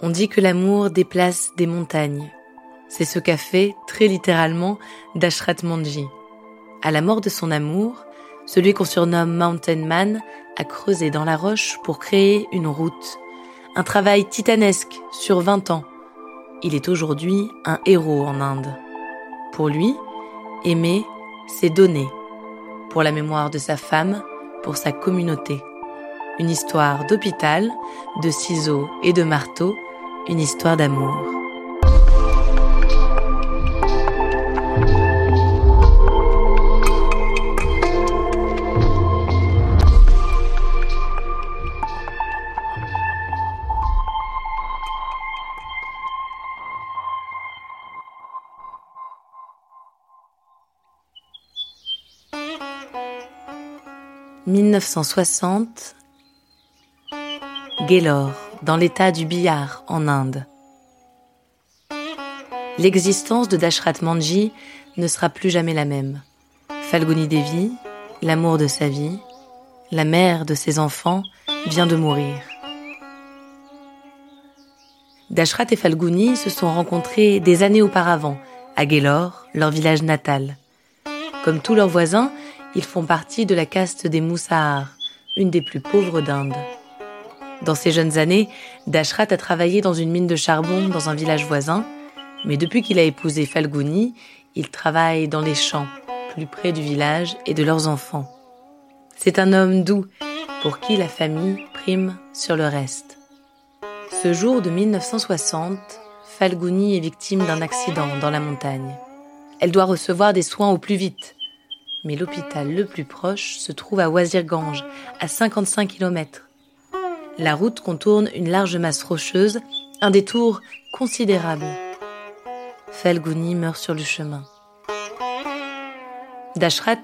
On dit que l'amour déplace des montagnes. C'est ce qu'a fait, très littéralement, Dashrat Manji. À la mort de son amour, celui qu'on surnomme Mountain Man a creusé dans la roche pour créer une route. Un travail titanesque sur 20 ans. Il est aujourd'hui un héros en Inde. Pour lui, aimer, c'est donner. Pour la mémoire de sa femme, pour sa communauté. Une histoire d'hôpital, de ciseaux et de marteaux une histoire d'amour. « 1960, Gaylord dans l'état du Bihar en Inde. L'existence de Dashrat Manji ne sera plus jamais la même. Falguni Devi, l'amour de sa vie, la mère de ses enfants, vient de mourir. Dashrat et Falguni se sont rencontrés des années auparavant, à Gélor, leur village natal. Comme tous leurs voisins, ils font partie de la caste des Moussahars, une des plus pauvres d'Inde. Dans ses jeunes années, Dashrat a travaillé dans une mine de charbon dans un village voisin, mais depuis qu'il a épousé Falguni, il travaille dans les champs, plus près du village et de leurs enfants. C'est un homme doux, pour qui la famille prime sur le reste. Ce jour de 1960, Falguni est victime d'un accident dans la montagne. Elle doit recevoir des soins au plus vite. Mais l'hôpital le plus proche se trouve à Wazirganj, à 55 km. La route contourne une large masse rocheuse, un détour considérable. Falguni meurt sur le chemin. Dashrat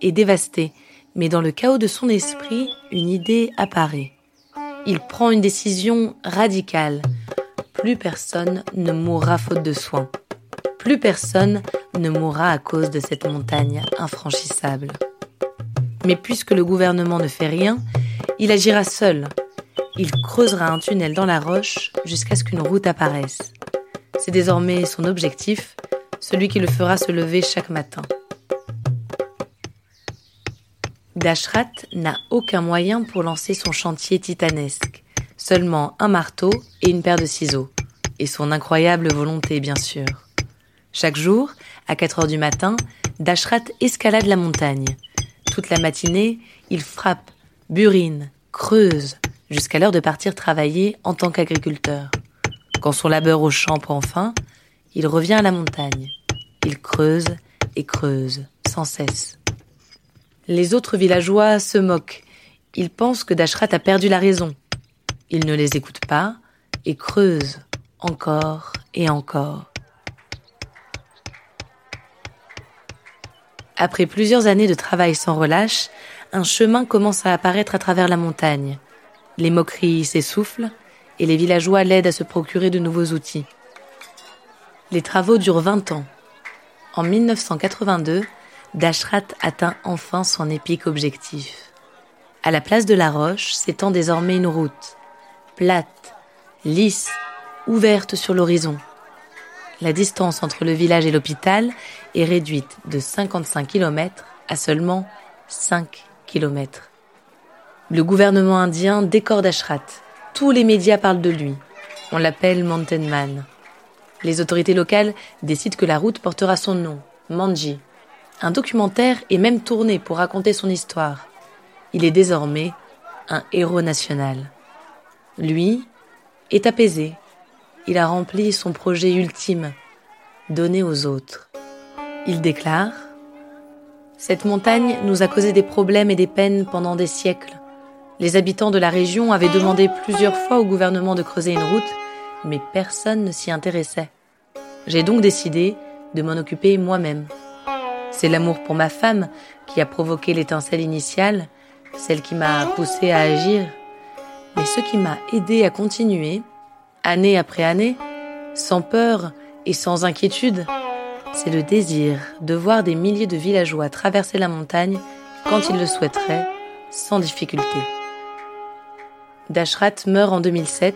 est dévasté, mais dans le chaos de son esprit, une idée apparaît. Il prend une décision radicale. Plus personne ne mourra faute de soins. Plus personne ne mourra à cause de cette montagne infranchissable. Mais puisque le gouvernement ne fait rien, il agira seul, il creusera un tunnel dans la roche jusqu'à ce qu'une route apparaisse. C'est désormais son objectif, celui qui le fera se lever chaque matin. Dashrat n'a aucun moyen pour lancer son chantier titanesque, seulement un marteau et une paire de ciseaux, et son incroyable volonté bien sûr. Chaque jour, à 4 heures du matin, Dashrat escalade la montagne. Toute la matinée, il frappe, burine, creuse, jusqu'à l'heure de partir travailler en tant qu'agriculteur. Quand son labeur au champ prend fin, il revient à la montagne. Il creuse et creuse, sans cesse. Les autres villageois se moquent. Ils pensent que Dashrat a perdu la raison. Il ne les écoute pas et creuse encore et encore. Après plusieurs années de travail sans relâche, un chemin commence à apparaître à travers la montagne. Les moqueries s'essoufflent et les villageois l'aident à se procurer de nouveaux outils. Les travaux durent 20 ans. En 1982, Dashrat atteint enfin son épique objectif. À la place de la roche s'étend désormais une route, plate, lisse, ouverte sur l'horizon. La distance entre le village et l'hôpital est réduite de 55 km à seulement 5 km. Le gouvernement indien décore Dashrat. Tous les médias parlent de lui. On l'appelle Mountain Man. Les autorités locales décident que la route portera son nom, Manji. Un documentaire est même tourné pour raconter son histoire. Il est désormais un héros national. Lui est apaisé. Il a rempli son projet ultime, donner aux autres. Il déclare Cette montagne nous a causé des problèmes et des peines pendant des siècles. Les habitants de la région avaient demandé plusieurs fois au gouvernement de creuser une route, mais personne ne s'y intéressait. J'ai donc décidé de m'en occuper moi-même. C'est l'amour pour ma femme qui a provoqué l'étincelle initiale, celle qui m'a poussé à agir. Mais ce qui m'a aidé à continuer, année après année, sans peur et sans inquiétude, c'est le désir de voir des milliers de villageois traverser la montagne quand ils le souhaiteraient, sans difficulté. Dashrat meurt en 2007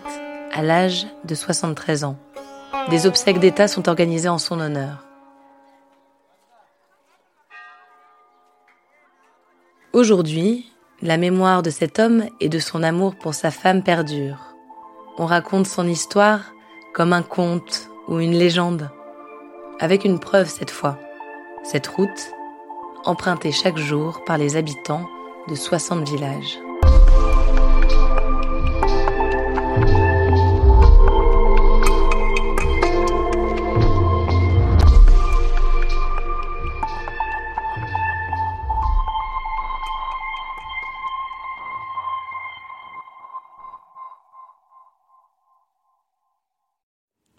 à l'âge de 73 ans. Des obsèques d'État sont organisées en son honneur. Aujourd'hui, la mémoire de cet homme et de son amour pour sa femme perdure. On raconte son histoire comme un conte ou une légende, avec une preuve cette fois. Cette route, empruntée chaque jour par les habitants de 60 villages.